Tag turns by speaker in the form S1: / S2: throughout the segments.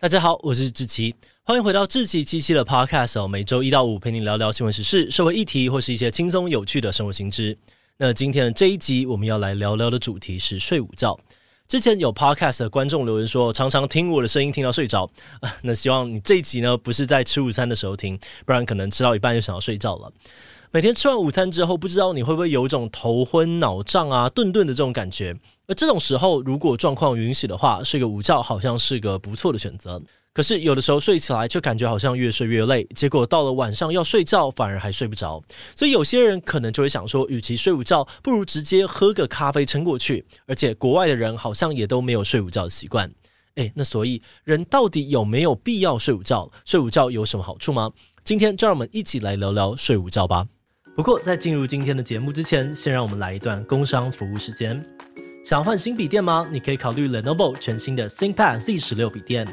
S1: 大家好，我是志奇，欢迎回到志奇七七的 Podcast 哦。每周一到五陪你聊聊新闻时事、社会议题，或是一些轻松有趣的生活新知。那今天的这一集，我们要来聊聊的主题是睡午觉。之前有 Podcast 的观众留言说，常常听我的声音听到睡着。那希望你这一集呢，不是在吃午餐的时候听，不然可能吃到一半就想要睡觉了。每天吃完午餐之后，不知道你会不会有一种头昏脑胀啊、顿顿的这种感觉？而这种时候，如果状况允许的话，睡个午觉好像是个不错的选择。可是有的时候睡起来就感觉好像越睡越累，结果到了晚上要睡觉反而还睡不着。所以有些人可能就会想说，与其睡午觉，不如直接喝个咖啡撑过去。而且国外的人好像也都没有睡午觉的习惯。诶，那所以人到底有没有必要睡午觉？睡午觉有什么好处吗？今天就让我们一起来聊聊睡午觉吧。不过，在进入今天的节目之前，先让我们来一段工商服务时间。想要换新笔电吗？你可以考虑 Lenovo 全新的 ThinkPad Z 十六笔电。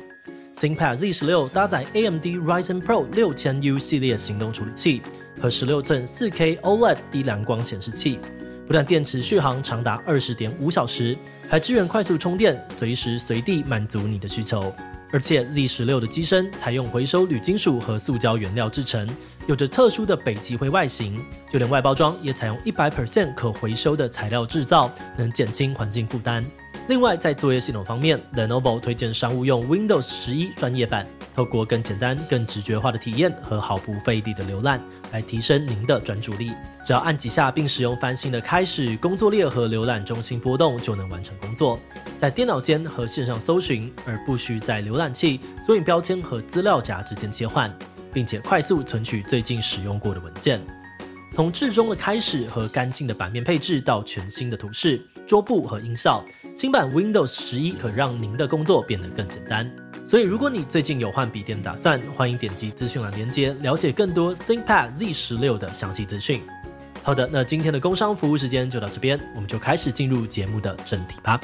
S1: ThinkPad Z 十六搭载 AMD Ryzen Pro 六千 U 系列行动处理器和十六寸四 K OLED 低蓝光显示器，不但电池续航长达二十点五小时，还支援快速充电，随时随地满足你的需求。而且 Z 十六的机身采用回收铝金属和塑胶原料制成，有着特殊的北极灰外形，就连外包装也采用一百 percent 可回收的材料制造，能减轻环境负担。另外，在作业系统方面，Lenovo 推荐商务用 Windows 十一专业版，透过更简单、更直觉化的体验和毫不费力的浏览，来提升您的专注力。只要按几下，并使用翻新的开始、工作列和浏览中心波动，就能完成工作。在电脑间和线上搜寻，而不需在浏览器、索引标签和资料夹之间切换，并且快速存取最近使用过的文件。从至中的开始和干净的版面配置，到全新的图示、桌布和音效，新版 Windows 十一可让您的工作变得更简单。所以，如果你最近有换笔电的打算，欢迎点击资讯栏连接，了解更多 ThinkPad Z 十六的详细资讯。好的，那今天的工商服务时间就到这边，我们就开始进入节目的正题吧。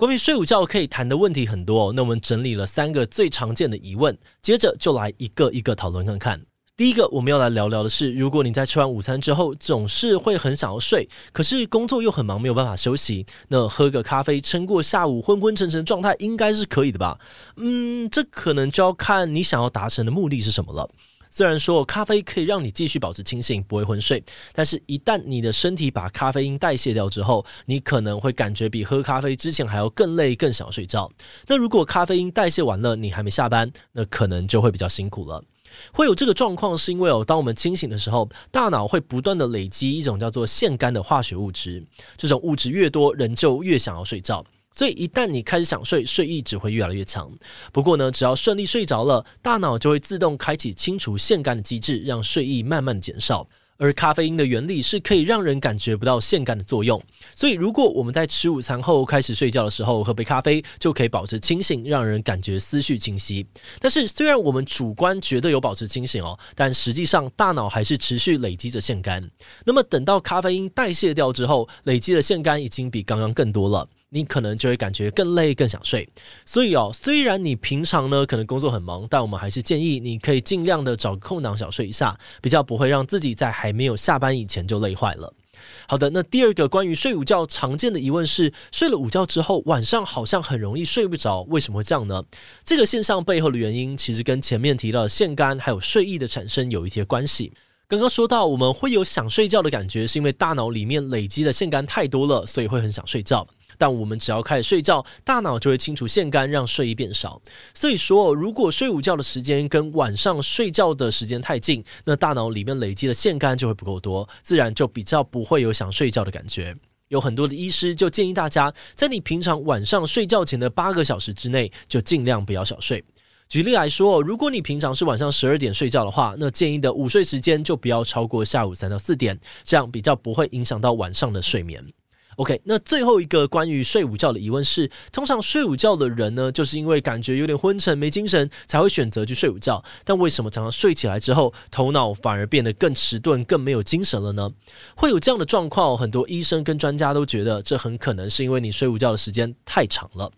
S1: 关于睡午觉可以谈的问题很多，那我们整理了三个最常见的疑问，接着就来一个一个讨论看看。第一个我们要来聊聊的是，如果你在吃完午餐之后总是会很想要睡，可是工作又很忙，没有办法休息，那喝个咖啡撑过下午昏昏沉沉的状态应该是可以的吧？嗯，这可能就要看你想要达成的目的是什么了。虽然说咖啡可以让你继续保持清醒，不会昏睡，但是一旦你的身体把咖啡因代谢掉之后，你可能会感觉比喝咖啡之前还要更累，更想睡觉。那如果咖啡因代谢完了，你还没下班，那可能就会比较辛苦了。会有这个状况，是因为哦，当我们清醒的时候，大脑会不断的累积一种叫做腺苷的化学物质，这种物质越多，人就越想要睡觉。所以一旦你开始想睡，睡意只会越来越强。不过呢，只要顺利睡着了，大脑就会自动开启清除腺苷的机制，让睡意慢慢减少。而咖啡因的原理是可以让人感觉不到腺苷的作用，所以如果我们在吃午餐后开始睡觉的时候喝杯咖啡，就可以保持清醒，让人感觉思绪清晰。但是虽然我们主观觉得有保持清醒哦，但实际上大脑还是持续累积着腺苷。那么等到咖啡因代谢掉之后，累积的腺苷已经比刚刚更多了。你可能就会感觉更累、更想睡，所以哦，虽然你平常呢可能工作很忙，但我们还是建议你可以尽量的找个空档小睡一下，比较不会让自己在还没有下班以前就累坏了。好的，那第二个关于睡午觉常见的疑问是，睡了午觉之后晚上好像很容易睡不着，为什么会这样呢？这个现象背后的原因其实跟前面提到的腺苷还有睡意的产生有一些关系。刚刚说到我们会有想睡觉的感觉，是因为大脑里面累积的腺苷太多了，所以会很想睡觉。但我们只要开始睡觉，大脑就会清除腺苷，让睡意变少。所以说，如果睡午觉的时间跟晚上睡觉的时间太近，那大脑里面累积的腺苷就会不够多，自然就比较不会有想睡觉的感觉。有很多的医师就建议大家，在你平常晚上睡觉前的八个小时之内，就尽量不要小睡。举例来说，如果你平常是晚上十二点睡觉的话，那建议的午睡时间就不要超过下午三到四点，这样比较不会影响到晚上的睡眠。OK，那最后一个关于睡午觉的疑问是：通常睡午觉的人呢，就是因为感觉有点昏沉、没精神，才会选择去睡午觉。但为什么常常睡起来之后，头脑反而变得更迟钝、更没有精神了呢？会有这样的状况，很多医生跟专家都觉得，这很可能是因为你睡午觉的时间太长了。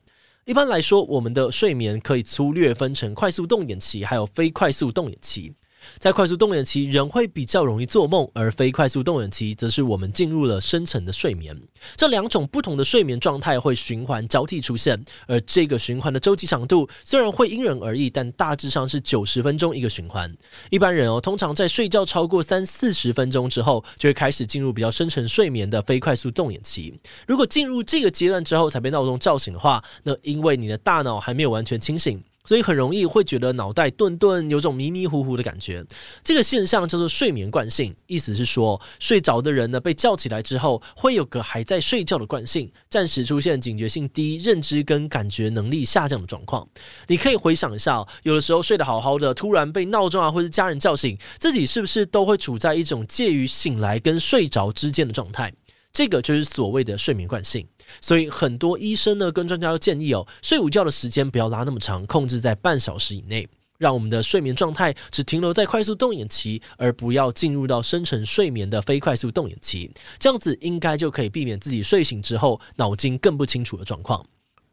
S1: 一般来说，我们的睡眠可以粗略分成快速动眼期还有非快速动眼期。在快速动眼期，人会比较容易做梦，而非快速动眼期则是我们进入了深层的睡眠。这两种不同的睡眠状态会循环交替出现，而这个循环的周期长度虽然会因人而异，但大致上是九十分钟一个循环。一般人哦，通常在睡觉超过三四十分钟之后，就会开始进入比较深层睡眠的非快速动眼期。如果进入这个阶段之后才被闹钟叫醒的话，那因为你的大脑还没有完全清醒。所以很容易会觉得脑袋顿顿有种迷迷糊糊的感觉，这个现象叫做睡眠惯性，意思是说睡着的人呢被叫起来之后，会有个还在睡觉的惯性，暂时出现警觉性低、认知跟感觉能力下降的状况。你可以回想一下，有的时候睡得好好的，突然被闹钟啊或者家人叫醒，自己是不是都会处在一种介于醒来跟睡着之间的状态？这个就是所谓的睡眠惯性。所以很多医生呢跟专家都建议哦，睡午觉的时间不要拉那么长，控制在半小时以内，让我们的睡眠状态只停留在快速动眼期，而不要进入到深层睡眠的非快速动眼期。这样子应该就可以避免自己睡醒之后脑筋更不清楚的状况。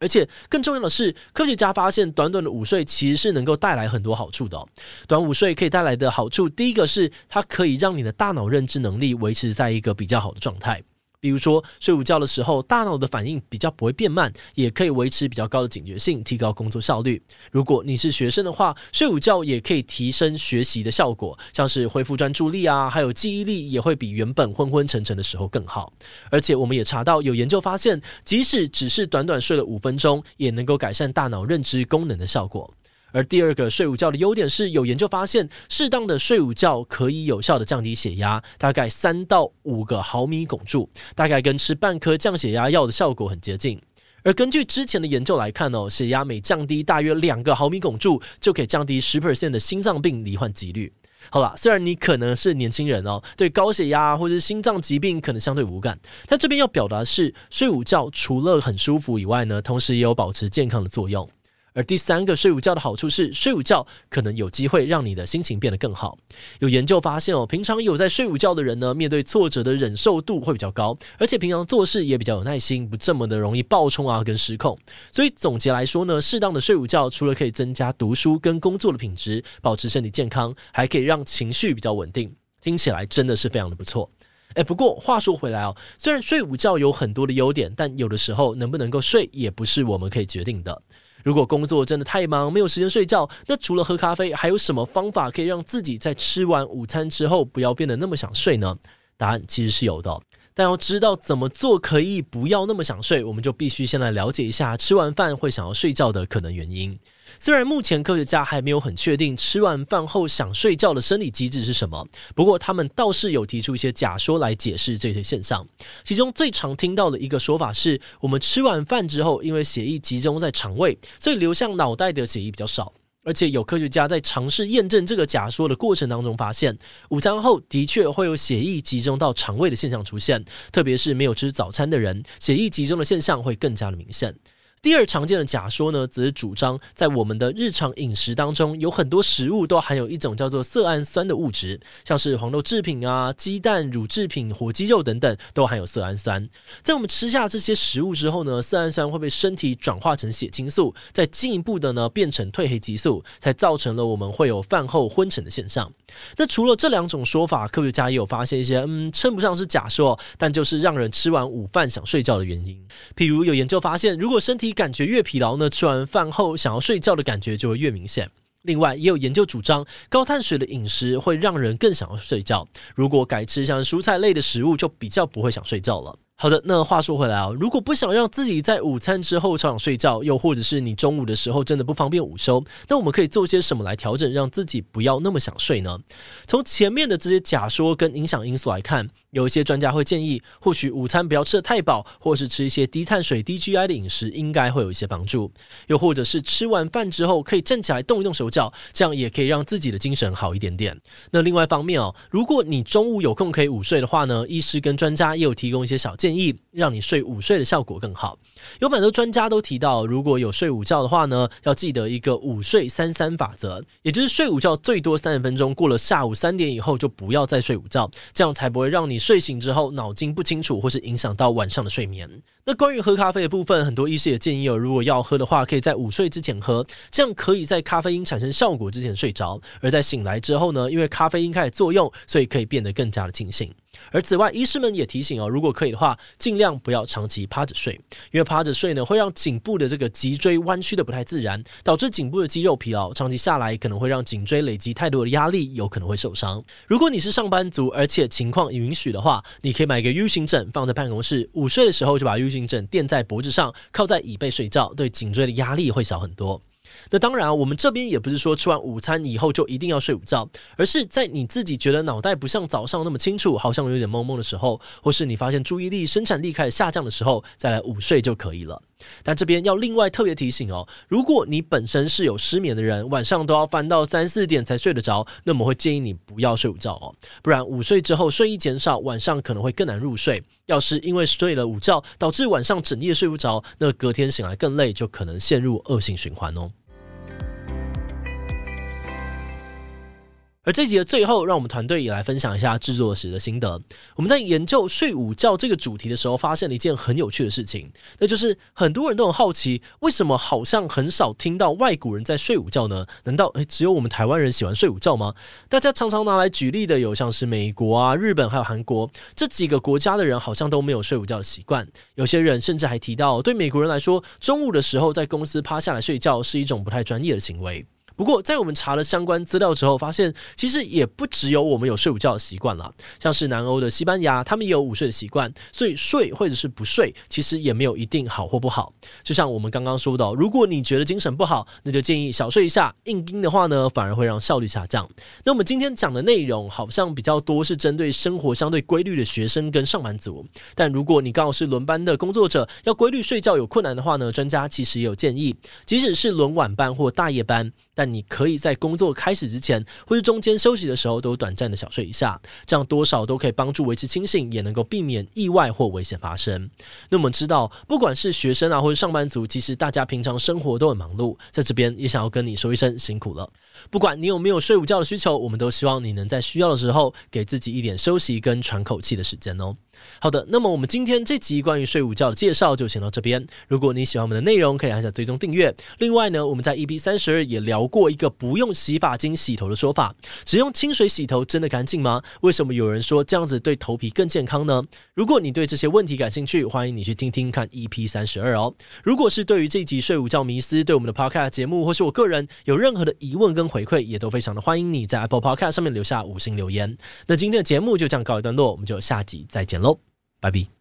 S1: 而且更重要的是，科学家发现短短的午睡其实是能够带来很多好处的。短午睡可以带来的好处，第一个是它可以让你的大脑认知能力维持在一个比较好的状态。比如说，睡午觉的时候，大脑的反应比较不会变慢，也可以维持比较高的警觉性，提高工作效率。如果你是学生的话，睡午觉也可以提升学习的效果，像是恢复专注力啊，还有记忆力也会比原本昏昏沉沉的时候更好。而且，我们也查到有研究发现，即使只是短短睡了五分钟，也能够改善大脑认知功能的效果。而第二个睡午觉的优点是，有研究发现，适当的睡午觉可以有效的降低血压，大概三到五个毫米汞柱，大概跟吃半颗降血压药的效果很接近。而根据之前的研究来看哦，血压每降低大约两个毫米汞柱，就可以降低十 percent 的心脏病罹患几率。好啦，虽然你可能是年轻人哦，对高血压或者心脏疾病可能相对无感，但这边要表达的是，睡午觉除了很舒服以外呢，同时也有保持健康的作用。而第三个睡午觉的好处是，睡午觉可能有机会让你的心情变得更好。有研究发现哦，平常有在睡午觉的人呢，面对挫折的忍受度会比较高，而且平常做事也比较有耐心，不这么的容易暴冲啊跟失控。所以总结来说呢，适当的睡午觉除了可以增加读书跟工作的品质，保持身体健康，还可以让情绪比较稳定。听起来真的是非常的不错。诶，不过话说回来哦，虽然睡午觉有很多的优点，但有的时候能不能够睡也不是我们可以决定的。如果工作真的太忙，没有时间睡觉，那除了喝咖啡，还有什么方法可以让自己在吃完午餐之后不要变得那么想睡呢？答案其实是有的，但要知道怎么做可以不要那么想睡，我们就必须先来了解一下吃完饭会想要睡觉的可能原因。虽然目前科学家还没有很确定吃完饭后想睡觉的生理机制是什么，不过他们倒是有提出一些假说来解释这些现象。其中最常听到的一个说法是，我们吃完饭之后，因为血液集中在肠胃，所以流向脑袋的血液比较少。而且有科学家在尝试验证这个假说的过程当中发现，午餐后的确会有血液集中到肠胃的现象出现，特别是没有吃早餐的人，血液集中的现象会更加的明显。第二常见的假说呢，则是主张在我们的日常饮食当中，有很多食物都含有一种叫做色氨酸的物质，像是黄豆制品啊、鸡蛋、乳制品、火鸡肉等等，都含有色氨酸。在我们吃下这些食物之后呢，色氨酸会被身体转化成血清素，再进一步的呢变成褪黑激素，才造成了我们会有饭后昏沉的现象。那除了这两种说法，科学家也有发现一些嗯称不上是假说，但就是让人吃完午饭想睡觉的原因。譬如有研究发现，如果身体你感觉越疲劳呢，吃完饭后想要睡觉的感觉就会越明显。另外，也有研究主张，高碳水的饮食会让人更想要睡觉。如果改吃像蔬菜类的食物，就比较不会想睡觉了。好的，那话说回来啊，如果不想让自己在午餐之后超想睡觉，又或者是你中午的时候真的不方便午休，那我们可以做些什么来调整，让自己不要那么想睡呢？从前面的这些假说跟影响因素来看，有一些专家会建议，或许午餐不要吃得太饱，或是吃一些低碳水、低 GI 的饮食，应该会有一些帮助。又或者是吃完饭之后可以站起来动一动手脚，这样也可以让自己的精神好一点点。那另外一方面哦，如果你中午有空可以午睡的话呢，医师跟专家也有提供一些小建建议，让你睡午睡的效果更好。有蛮多专家都提到，如果有睡午觉的话呢，要记得一个午睡三三法则，也就是睡午觉最多三十分钟，过了下午三点以后就不要再睡午觉，这样才不会让你睡醒之后脑筋不清楚，或是影响到晚上的睡眠。那关于喝咖啡的部分，很多医师也建议哦，如果要喝的话，可以在午睡之前喝，这样可以在咖啡因产生效果之前睡着，而在醒来之后呢，因为咖啡因开始作用，所以可以变得更加的清醒。而此外，医师们也提醒哦，如果可以的话，尽量不要长期趴着睡，因为趴着睡呢，会让颈部的这个脊椎弯曲的不太自然，导致颈部的肌肉疲劳，长期下来可能会让颈椎累积太多的压力，有可能会受伤。如果你是上班族，而且情况允许的话，你可以买个 U 型枕放在办公室，午睡的时候就把 U 型枕垫在脖子上，靠在椅背睡觉，对颈椎的压力会小很多。那当然啊，我们这边也不是说吃完午餐以后就一定要睡午觉，而是在你自己觉得脑袋不像早上那么清楚，好像有点懵懵的时候，或是你发现注意力、生产力开始下降的时候，再来午睡就可以了。但这边要另外特别提醒哦，如果你本身是有失眠的人，晚上都要翻到三四点才睡得着，那么会建议你不要睡午觉哦，不然午睡之后睡意减少，晚上可能会更难入睡。要是因为睡了午觉导致晚上整夜睡不着，那隔天醒来更累，就可能陷入恶性循环哦。而这集的最后，让我们团队也来分享一下制作时的心得。我们在研究睡午觉这个主题的时候，发现了一件很有趣的事情，那就是很多人都很好奇，为什么好像很少听到外国人在睡午觉呢？难道诶只有我们台湾人喜欢睡午觉吗？大家常常拿来举例的有像是美国啊、日本还有韩国这几个国家的人，好像都没有睡午觉的习惯。有些人甚至还提到，对美国人来说，中午的时候在公司趴下来睡觉是一种不太专业的行为。不过，在我们查了相关资料之后，发现其实也不只有我们有睡午觉的习惯了。像是南欧的西班牙，他们也有午睡的习惯，所以睡或者是不睡，其实也没有一定好或不好。就像我们刚刚说的，如果你觉得精神不好，那就建议小睡一下。硬盯的话呢，反而会让效率下降。那我们今天讲的内容好像比较多是针对生活相对规律的学生跟上班族，但如果你刚好是轮班的工作者，要规律睡觉有困难的话呢，专家其实也有建议，即使是轮晚班或大夜班。但你可以在工作开始之前，或是中间休息的时候，都短暂的小睡一下，这样多少都可以帮助维持清醒，也能够避免意外或危险发生。那我们知道，不管是学生啊，或者上班族，其实大家平常生活都很忙碌，在这边也想要跟你说一声辛苦了。不管你有没有睡午觉的需求，我们都希望你能在需要的时候，给自己一点休息跟喘口气的时间哦。好的，那么我们今天这集关于睡午觉的介绍就先到这边。如果你喜欢我们的内容，可以按下追踪订阅。另外呢，我们在 EP 三十二也聊过一个不用洗发精洗头的说法，只用清水洗头真的干净吗？为什么有人说这样子对头皮更健康呢？如果你对这些问题感兴趣，欢迎你去听听看 EP 三十二哦。如果是对于这集睡午觉迷思，对我们的 Podcast 节目或是我个人有任何的疑问跟回馈，也都非常的欢迎你在 Apple Podcast 上面留下五星留言。那今天的节目就这样告一段落，我们就下集再见喽。拜拜。